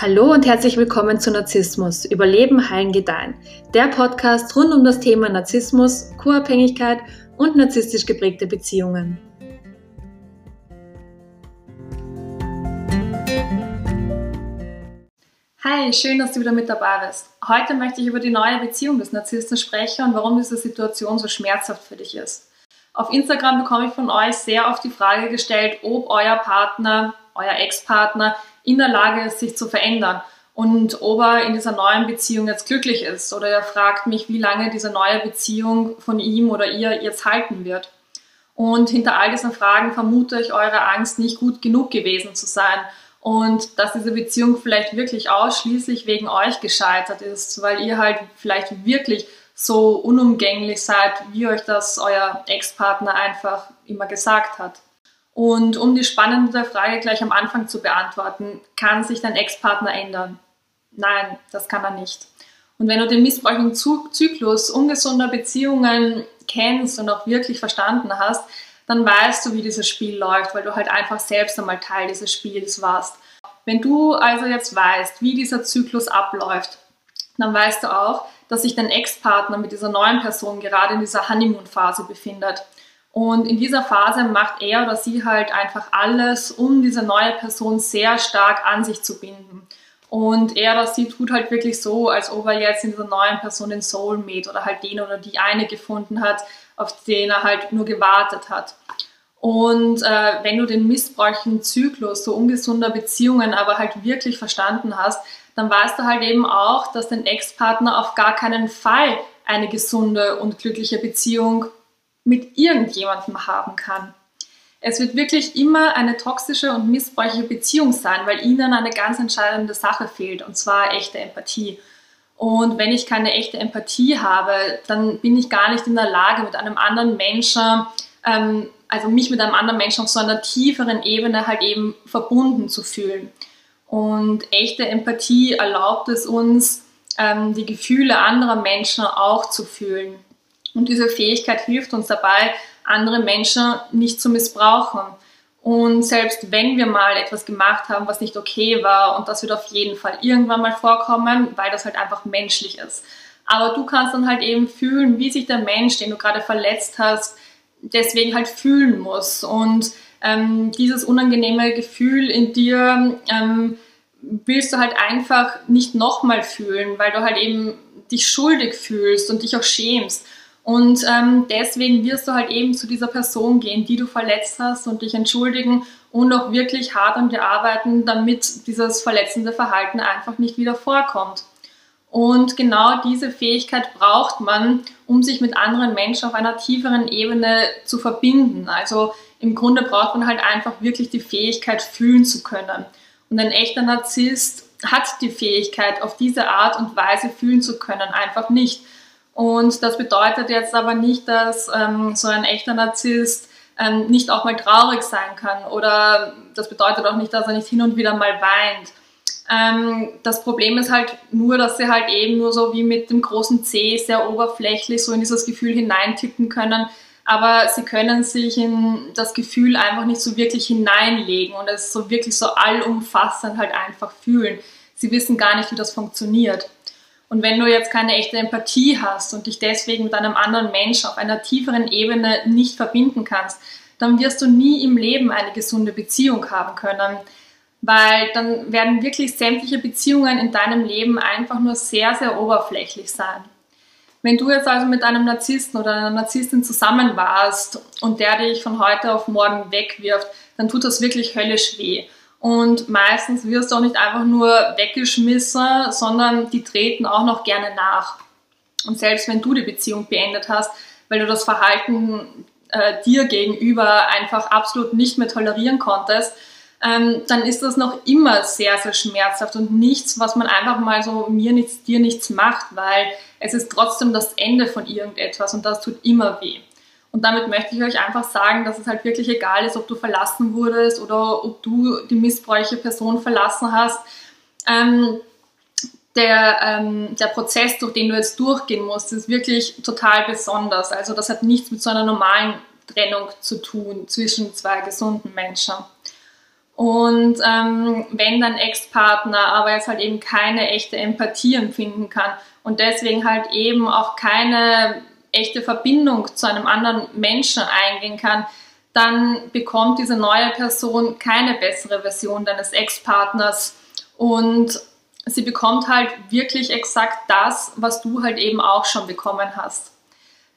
Hallo und herzlich willkommen zu Narzissmus, Überleben, Heilen, Gedeihen. Der Podcast rund um das Thema Narzissmus, Co-Abhängigkeit und narzisstisch geprägte Beziehungen. Hi, schön, dass du wieder mit dabei bist. Heute möchte ich über die neue Beziehung des Narzissten sprechen und warum diese Situation so schmerzhaft für dich ist. Auf Instagram bekomme ich von euch sehr oft die Frage gestellt, ob euer Partner, euer Ex-Partner in der Lage ist, sich zu verändern und ob er in dieser neuen Beziehung jetzt glücklich ist. Oder er fragt mich, wie lange diese neue Beziehung von ihm oder ihr jetzt halten wird. Und hinter all diesen Fragen vermute ich eure Angst, nicht gut genug gewesen zu sein und dass diese Beziehung vielleicht wirklich ausschließlich wegen euch gescheitert ist, weil ihr halt vielleicht wirklich so unumgänglich seid, wie euch das euer Ex-Partner einfach immer gesagt hat. Und um die spannende Frage gleich am Anfang zu beantworten, kann sich dein Ex-Partner ändern? Nein, das kann er nicht. Und wenn du den missbräuchlichen Zyklus ungesunder Beziehungen kennst und auch wirklich verstanden hast, dann weißt du, wie dieses Spiel läuft, weil du halt einfach selbst einmal Teil dieses Spiels warst. Wenn du also jetzt weißt, wie dieser Zyklus abläuft, dann weißt du auch, dass sich dein Ex-Partner mit dieser neuen Person gerade in dieser Honeymoon-Phase befindet. Und in dieser Phase macht er oder sie halt einfach alles, um diese neue Person sehr stark an sich zu binden. Und er oder sie tut halt wirklich so, als ob er jetzt in dieser neuen Person den Soulmate oder halt den oder die eine gefunden hat, auf den er halt nur gewartet hat. Und äh, wenn du den missbräuchlichen Zyklus so ungesunder Beziehungen aber halt wirklich verstanden hast, dann weißt du halt eben auch, dass dein Ex-Partner auf gar keinen Fall eine gesunde und glückliche Beziehung mit irgendjemandem haben kann. Es wird wirklich immer eine toxische und missbräuchliche Beziehung sein, weil ihnen eine ganz entscheidende Sache fehlt, und zwar echte Empathie. Und wenn ich keine echte Empathie habe, dann bin ich gar nicht in der Lage, mit einem anderen Menschen, ähm, also mich mit einem anderen Menschen auf so einer tieferen Ebene halt eben verbunden zu fühlen. Und echte Empathie erlaubt es uns, ähm, die Gefühle anderer Menschen auch zu fühlen. Und diese Fähigkeit hilft uns dabei, andere Menschen nicht zu missbrauchen. Und selbst wenn wir mal etwas gemacht haben, was nicht okay war, und das wird auf jeden Fall irgendwann mal vorkommen, weil das halt einfach menschlich ist. Aber du kannst dann halt eben fühlen, wie sich der Mensch, den du gerade verletzt hast, deswegen halt fühlen muss. Und ähm, dieses unangenehme Gefühl in dir ähm, willst du halt einfach nicht nochmal fühlen, weil du halt eben dich schuldig fühlst und dich auch schämst. Und ähm, deswegen wirst du halt eben zu dieser Person gehen, die du verletzt hast und dich entschuldigen und auch wirklich hart an dir arbeiten, damit dieses verletzende Verhalten einfach nicht wieder vorkommt. Und genau diese Fähigkeit braucht man, um sich mit anderen Menschen auf einer tieferen Ebene zu verbinden. Also im Grunde braucht man halt einfach wirklich die Fähigkeit, fühlen zu können. Und ein echter Narzisst hat die Fähigkeit, auf diese Art und Weise fühlen zu können, einfach nicht. Und das bedeutet jetzt aber nicht, dass ähm, so ein echter Narzisst ähm, nicht auch mal traurig sein kann oder das bedeutet auch nicht, dass er nicht hin und wieder mal weint. Ähm, das Problem ist halt nur, dass sie halt eben nur so wie mit dem großen C sehr oberflächlich so in dieses Gefühl hineintippen können, aber sie können sich in das Gefühl einfach nicht so wirklich hineinlegen und es so wirklich so allumfassend halt einfach fühlen. Sie wissen gar nicht, wie das funktioniert. Und wenn du jetzt keine echte Empathie hast und dich deswegen mit einem anderen Menschen auf einer tieferen Ebene nicht verbinden kannst, dann wirst du nie im Leben eine gesunde Beziehung haben können. Weil dann werden wirklich sämtliche Beziehungen in deinem Leben einfach nur sehr, sehr oberflächlich sein. Wenn du jetzt also mit einem Narzissten oder einer Narzisstin zusammen warst und der dich von heute auf morgen wegwirft, dann tut das wirklich höllisch weh. Und meistens wirst du auch nicht einfach nur weggeschmissen, sondern die treten auch noch gerne nach. Und selbst wenn du die Beziehung beendet hast, weil du das Verhalten äh, dir gegenüber einfach absolut nicht mehr tolerieren konntest, ähm, dann ist das noch immer sehr, sehr schmerzhaft und nichts, was man einfach mal so mir nichts, dir nichts macht, weil es ist trotzdem das Ende von irgendetwas und das tut immer weh. Und damit möchte ich euch einfach sagen, dass es halt wirklich egal ist, ob du verlassen wurdest oder ob du die missbräuchliche Person verlassen hast. Ähm, der, ähm, der Prozess, durch den du jetzt durchgehen musst, ist wirklich total besonders. Also das hat nichts mit so einer normalen Trennung zu tun zwischen zwei gesunden Menschen. Und ähm, wenn dein Ex-Partner aber jetzt halt eben keine echte Empathie empfinden kann und deswegen halt eben auch keine echte Verbindung zu einem anderen Menschen eingehen kann, dann bekommt diese neue Person keine bessere Version deines Ex-Partners und sie bekommt halt wirklich exakt das, was du halt eben auch schon bekommen hast.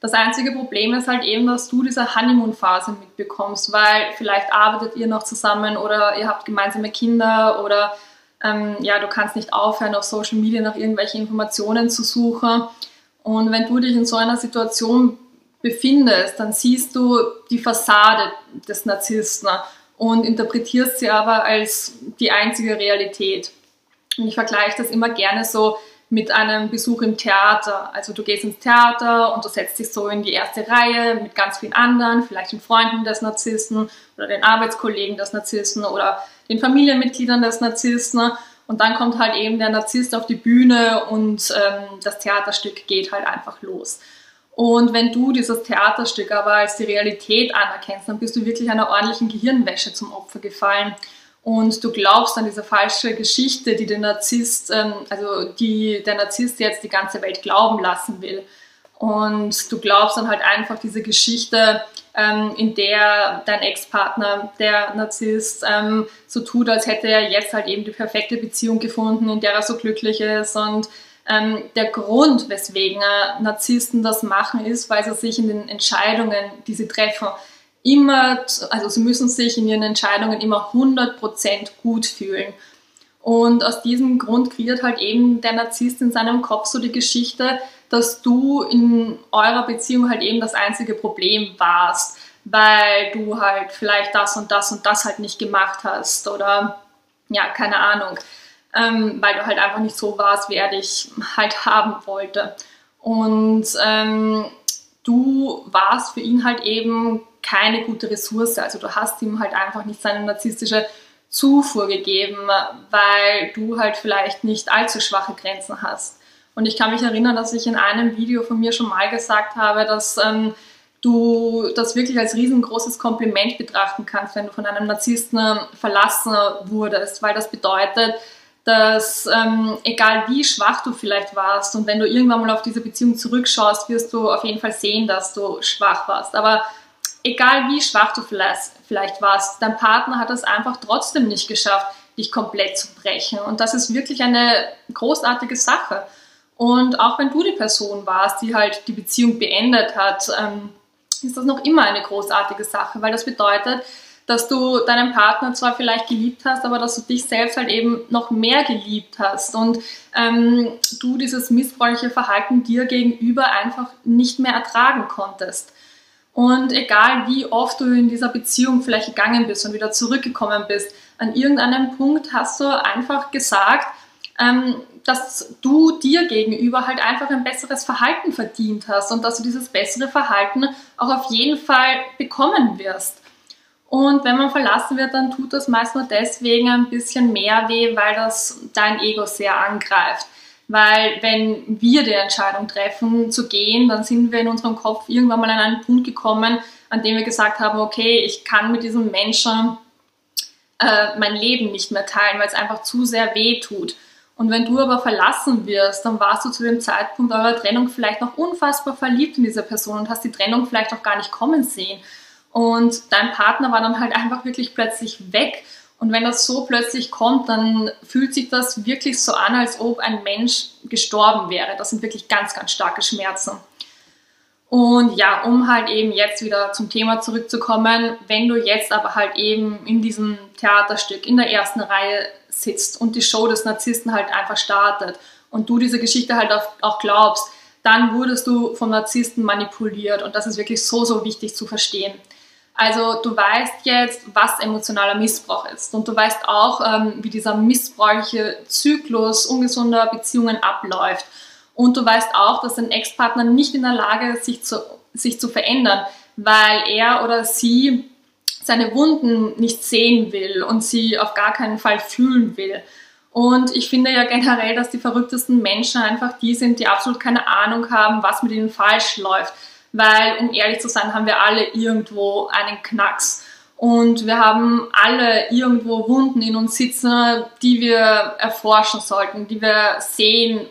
Das einzige Problem ist halt eben, dass du diese Honeymoon-Phase mitbekommst, weil vielleicht arbeitet ihr noch zusammen oder ihr habt gemeinsame Kinder oder ähm, ja, du kannst nicht aufhören, auf Social Media nach irgendwelchen Informationen zu suchen. Und wenn du dich in so einer Situation befindest, dann siehst du die Fassade des Narzissten und interpretierst sie aber als die einzige Realität. Und ich vergleiche das immer gerne so mit einem Besuch im Theater. Also du gehst ins Theater und du setzt dich so in die erste Reihe mit ganz vielen anderen, vielleicht den Freunden des Narzissten oder den Arbeitskollegen des Narzissten oder den Familienmitgliedern des Narzissten. Und dann kommt halt eben der Narzisst auf die Bühne und ähm, das Theaterstück geht halt einfach los. Und wenn du dieses Theaterstück aber als die Realität anerkennst, dann bist du wirklich einer ordentlichen Gehirnwäsche zum Opfer gefallen und du glaubst an diese falsche Geschichte, die der Narzisst, ähm, also die der Narzisst jetzt die ganze Welt glauben lassen will. Und du glaubst dann halt einfach diese Geschichte, ähm, in der dein Ex-Partner, der Narzisst, ähm, so tut, als hätte er jetzt halt eben die perfekte Beziehung gefunden, in der er so glücklich ist. Und ähm, der Grund, weswegen Narzissten das machen, ist, weil sie sich in den Entscheidungen, die sie treffen, immer, also sie müssen sich in ihren Entscheidungen immer 100% gut fühlen. Und aus diesem Grund kreiert halt eben der Narzisst in seinem Kopf so die Geschichte, dass du in eurer Beziehung halt eben das einzige Problem warst, weil du halt vielleicht das und das und das halt nicht gemacht hast oder ja, keine Ahnung, ähm, weil du halt einfach nicht so warst, wie er dich halt haben wollte. Und ähm, du warst für ihn halt eben keine gute Ressource. Also du hast ihm halt einfach nicht seine narzisstische Zufuhr gegeben, weil du halt vielleicht nicht allzu schwache Grenzen hast. Und ich kann mich erinnern, dass ich in einem Video von mir schon mal gesagt habe, dass ähm, du das wirklich als riesengroßes Kompliment betrachten kannst, wenn du von einem Narzissten verlassen wurdest, weil das bedeutet, dass ähm, egal wie schwach du vielleicht warst und wenn du irgendwann mal auf diese Beziehung zurückschaust, wirst du auf jeden Fall sehen, dass du schwach warst. Aber egal wie schwach du vielleicht, vielleicht warst, dein Partner hat es einfach trotzdem nicht geschafft, dich komplett zu brechen. Und das ist wirklich eine großartige Sache. Und auch wenn du die Person warst, die halt die Beziehung beendet hat, ähm, ist das noch immer eine großartige Sache, weil das bedeutet, dass du deinen Partner zwar vielleicht geliebt hast, aber dass du dich selbst halt eben noch mehr geliebt hast und ähm, du dieses missbräuchliche Verhalten dir gegenüber einfach nicht mehr ertragen konntest. Und egal wie oft du in dieser Beziehung vielleicht gegangen bist und wieder zurückgekommen bist, an irgendeinem Punkt hast du einfach gesagt, ähm, dass du dir gegenüber halt einfach ein besseres Verhalten verdient hast und dass du dieses bessere Verhalten auch auf jeden Fall bekommen wirst. Und wenn man verlassen wird, dann tut das meist nur deswegen ein bisschen mehr weh, weil das dein Ego sehr angreift. Weil wenn wir die Entscheidung treffen zu gehen, dann sind wir in unserem Kopf irgendwann mal an einen Punkt gekommen, an dem wir gesagt haben, okay, ich kann mit diesem Menschen äh, mein Leben nicht mehr teilen, weil es einfach zu sehr weh tut. Und wenn du aber verlassen wirst, dann warst du zu dem Zeitpunkt eurer Trennung vielleicht noch unfassbar verliebt in diese Person und hast die Trennung vielleicht auch gar nicht kommen sehen. Und dein Partner war dann halt einfach wirklich plötzlich weg und wenn das so plötzlich kommt, dann fühlt sich das wirklich so an, als ob ein Mensch gestorben wäre. Das sind wirklich ganz, ganz starke Schmerzen. Und ja, um halt eben jetzt wieder zum Thema zurückzukommen, wenn du jetzt aber halt eben in diesem Theaterstück in der ersten Reihe sitzt und die Show des Narzissten halt einfach startet und du diese Geschichte halt auch glaubst, dann wurdest du vom Narzissten manipuliert und das ist wirklich so, so wichtig zu verstehen. Also du weißt jetzt, was emotionaler Missbrauch ist und du weißt auch, ähm, wie dieser missbräuchliche Zyklus ungesunder Beziehungen abläuft. Und du weißt auch, dass dein Ex-Partner nicht in der Lage ist, sich zu, sich zu verändern, weil er oder sie seine Wunden nicht sehen will und sie auf gar keinen Fall fühlen will. Und ich finde ja generell, dass die verrücktesten Menschen einfach die sind, die absolut keine Ahnung haben, was mit ihnen falsch läuft weil, um ehrlich zu sein, haben wir alle irgendwo einen Knacks. Und wir haben alle irgendwo Wunden in uns sitzen, die wir erforschen sollten, die wir sehen,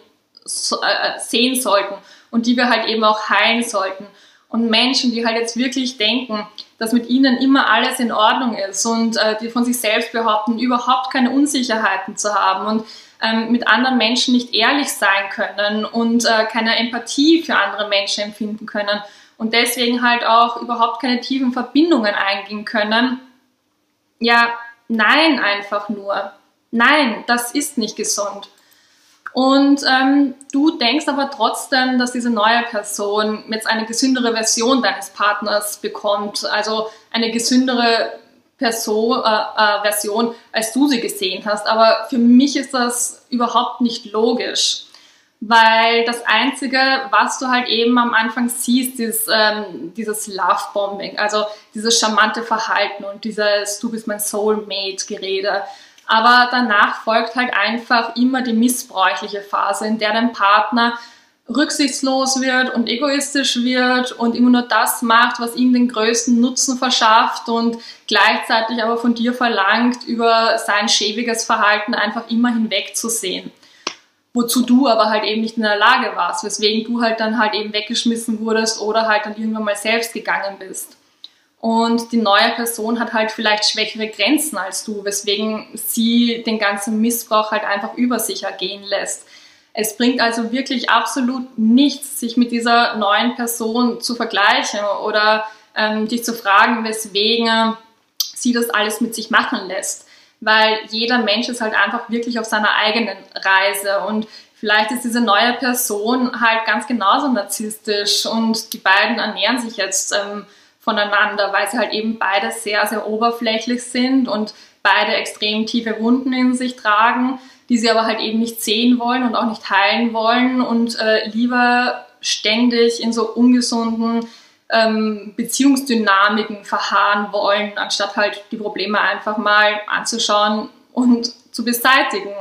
so, äh, sehen sollten und die wir halt eben auch heilen sollten. Und Menschen, die halt jetzt wirklich denken, dass mit ihnen immer alles in Ordnung ist und äh, die von sich selbst behaupten, überhaupt keine Unsicherheiten zu haben und ähm, mit anderen Menschen nicht ehrlich sein können und äh, keine Empathie für andere Menschen empfinden können und deswegen halt auch überhaupt keine tiefen Verbindungen eingehen können. Ja, nein, einfach nur. Nein, das ist nicht gesund. Und ähm, du denkst aber trotzdem, dass diese neue Person jetzt eine gesündere Version deines Partners bekommt, also eine gesündere Person, äh, äh, Version, als du sie gesehen hast. Aber für mich ist das überhaupt nicht logisch weil das Einzige, was du halt eben am Anfang siehst, ist ähm, dieses Love-Bombing, also dieses charmante Verhalten und dieses Du bist mein Soulmate-Gerede. Aber danach folgt halt einfach immer die missbräuchliche Phase, in der dein Partner rücksichtslos wird und egoistisch wird und immer nur das macht, was ihm den größten Nutzen verschafft und gleichzeitig aber von dir verlangt, über sein schäbiges Verhalten einfach immer hinwegzusehen wozu du aber halt eben nicht in der Lage warst, weswegen du halt dann halt eben weggeschmissen wurdest oder halt dann irgendwann mal selbst gegangen bist. Und die neue Person hat halt vielleicht schwächere Grenzen als du, weswegen sie den ganzen Missbrauch halt einfach über sich ergehen lässt. Es bringt also wirklich absolut nichts, sich mit dieser neuen Person zu vergleichen oder ähm, dich zu fragen, weswegen sie das alles mit sich machen lässt weil jeder Mensch ist halt einfach wirklich auf seiner eigenen Reise und vielleicht ist diese neue Person halt ganz genauso narzisstisch und die beiden ernähren sich jetzt ähm, voneinander, weil sie halt eben beide sehr, sehr oberflächlich sind und beide extrem tiefe Wunden in sich tragen, die sie aber halt eben nicht sehen wollen und auch nicht heilen wollen und äh, lieber ständig in so ungesunden ähm, Beziehungsdynamiken verharren wollen, anstatt halt die Probleme einfach mal anzuschauen und zu beseitigen.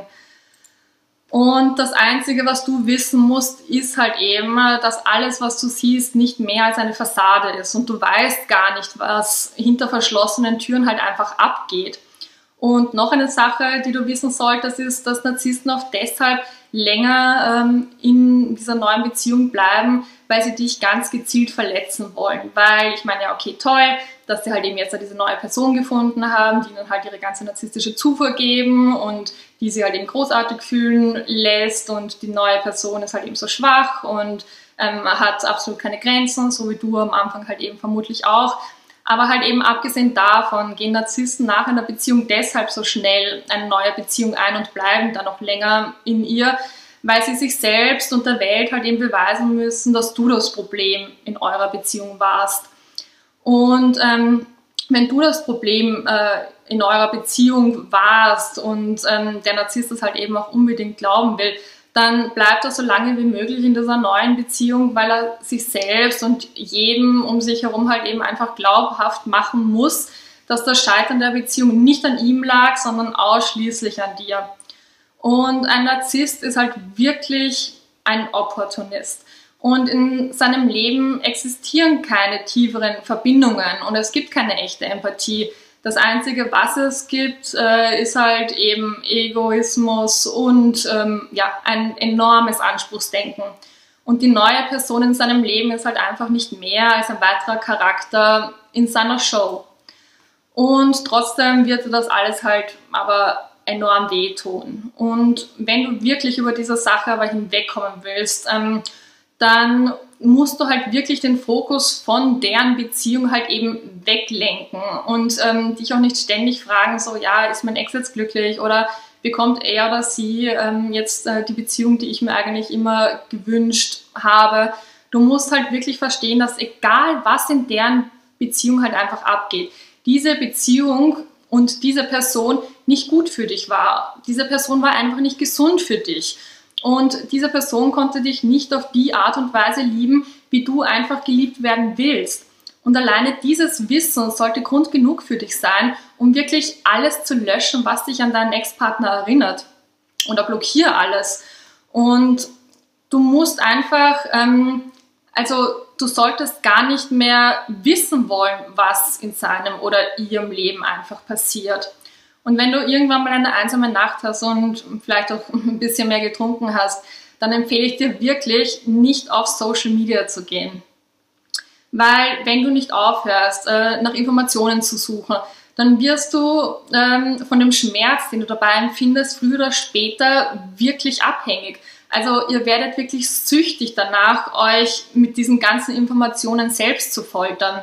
Und das Einzige, was du wissen musst, ist halt eben, dass alles, was du siehst, nicht mehr als eine Fassade ist. Und du weißt gar nicht, was hinter verschlossenen Türen halt einfach abgeht. Und noch eine Sache, die du wissen solltest, ist, dass Narzissten oft deshalb länger ähm, in dieser neuen Beziehung bleiben, weil sie dich ganz gezielt verletzen wollen. Weil ich meine, ja, okay, toll, dass sie halt eben jetzt diese neue Person gefunden haben, die ihnen halt ihre ganze narzisstische Zufuhr geben und die sie halt eben großartig fühlen lässt und die neue Person ist halt eben so schwach und ähm, hat absolut keine Grenzen, so wie du am Anfang halt eben vermutlich auch. Aber halt eben abgesehen davon gehen Narzissten nach einer Beziehung deshalb so schnell eine neue Beziehung ein und bleiben dann noch länger in ihr, weil sie sich selbst und der Welt halt eben beweisen müssen, dass du das Problem in eurer Beziehung warst. Und ähm, wenn du das Problem äh, in eurer Beziehung warst und ähm, der Narzisst das halt eben auch unbedingt glauben will, dann bleibt er so lange wie möglich in dieser neuen Beziehung, weil er sich selbst und jedem um sich herum halt eben einfach glaubhaft machen muss, dass das Scheitern der Beziehung nicht an ihm lag, sondern ausschließlich an dir. Und ein Narzisst ist halt wirklich ein Opportunist. Und in seinem Leben existieren keine tieferen Verbindungen und es gibt keine echte Empathie. Das Einzige, was es gibt, äh, ist halt eben Egoismus und ähm, ja, ein enormes Anspruchsdenken. Und die neue Person in seinem Leben ist halt einfach nicht mehr als ein weiterer Charakter in seiner Show. Und trotzdem wird das alles halt aber enorm wehtun. Und wenn du wirklich über diese Sache aber hinwegkommen willst, ähm, dann musst du halt wirklich den Fokus von deren Beziehung halt eben weglenken und ähm, dich auch nicht ständig fragen, so ja, ist mein Ex jetzt glücklich oder bekommt er oder sie ähm, jetzt äh, die Beziehung, die ich mir eigentlich immer gewünscht habe. Du musst halt wirklich verstehen, dass egal was in deren Beziehung halt einfach abgeht, diese Beziehung und diese Person nicht gut für dich war. Diese Person war einfach nicht gesund für dich. Und diese Person konnte dich nicht auf die Art und Weise lieben, wie du einfach geliebt werden willst. Und alleine dieses Wissen sollte Grund genug für dich sein, um wirklich alles zu löschen, was dich an deinen Ex-Partner erinnert. Oder blockiere alles. Und du musst einfach, ähm, also du solltest gar nicht mehr wissen wollen, was in seinem oder ihrem Leben einfach passiert. Und wenn du irgendwann mal eine einsame Nacht hast und vielleicht auch ein bisschen mehr getrunken hast, dann empfehle ich dir wirklich, nicht auf Social Media zu gehen. Weil wenn du nicht aufhörst, äh, nach Informationen zu suchen, dann wirst du ähm, von dem Schmerz, den du dabei empfindest, früher oder später wirklich abhängig. Also ihr werdet wirklich süchtig danach, euch mit diesen ganzen Informationen selbst zu foltern.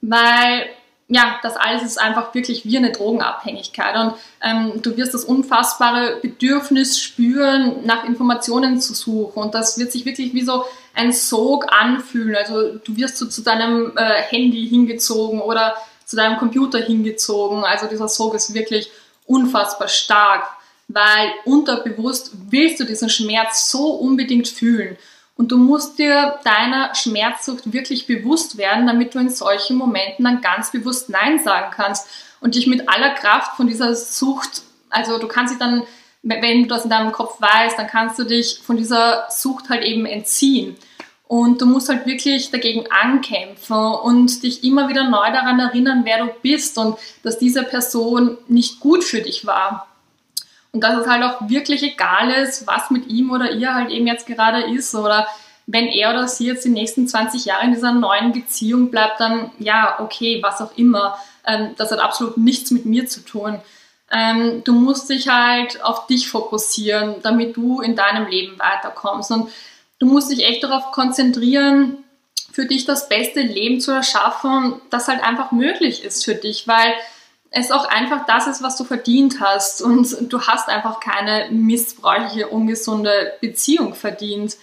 Weil ja, das alles ist einfach wirklich wie eine Drogenabhängigkeit. Und ähm, du wirst das unfassbare Bedürfnis spüren, nach Informationen zu suchen. Und das wird sich wirklich wie so ein Sog anfühlen. Also du wirst so zu deinem äh, Handy hingezogen oder zu deinem Computer hingezogen. Also dieser Sog ist wirklich unfassbar stark, weil unterbewusst willst du diesen Schmerz so unbedingt fühlen. Und du musst dir deiner Schmerzsucht wirklich bewusst werden, damit du in solchen Momenten dann ganz bewusst Nein sagen kannst und dich mit aller Kraft von dieser Sucht, also du kannst dich dann, wenn du das in deinem Kopf weißt, dann kannst du dich von dieser Sucht halt eben entziehen. Und du musst halt wirklich dagegen ankämpfen und dich immer wieder neu daran erinnern, wer du bist und dass diese Person nicht gut für dich war. Und dass es halt auch wirklich egal ist, was mit ihm oder ihr halt eben jetzt gerade ist oder wenn er oder sie jetzt die nächsten 20 Jahre in dieser neuen Beziehung bleibt, dann ja, okay, was auch immer. Ähm, das hat absolut nichts mit mir zu tun. Ähm, du musst dich halt auf dich fokussieren, damit du in deinem Leben weiterkommst. Und Du musst dich echt darauf konzentrieren, für dich das beste Leben zu erschaffen, das halt einfach möglich ist für dich, weil es auch einfach das ist, was du verdient hast und du hast einfach keine missbräuchliche, ungesunde Beziehung verdient.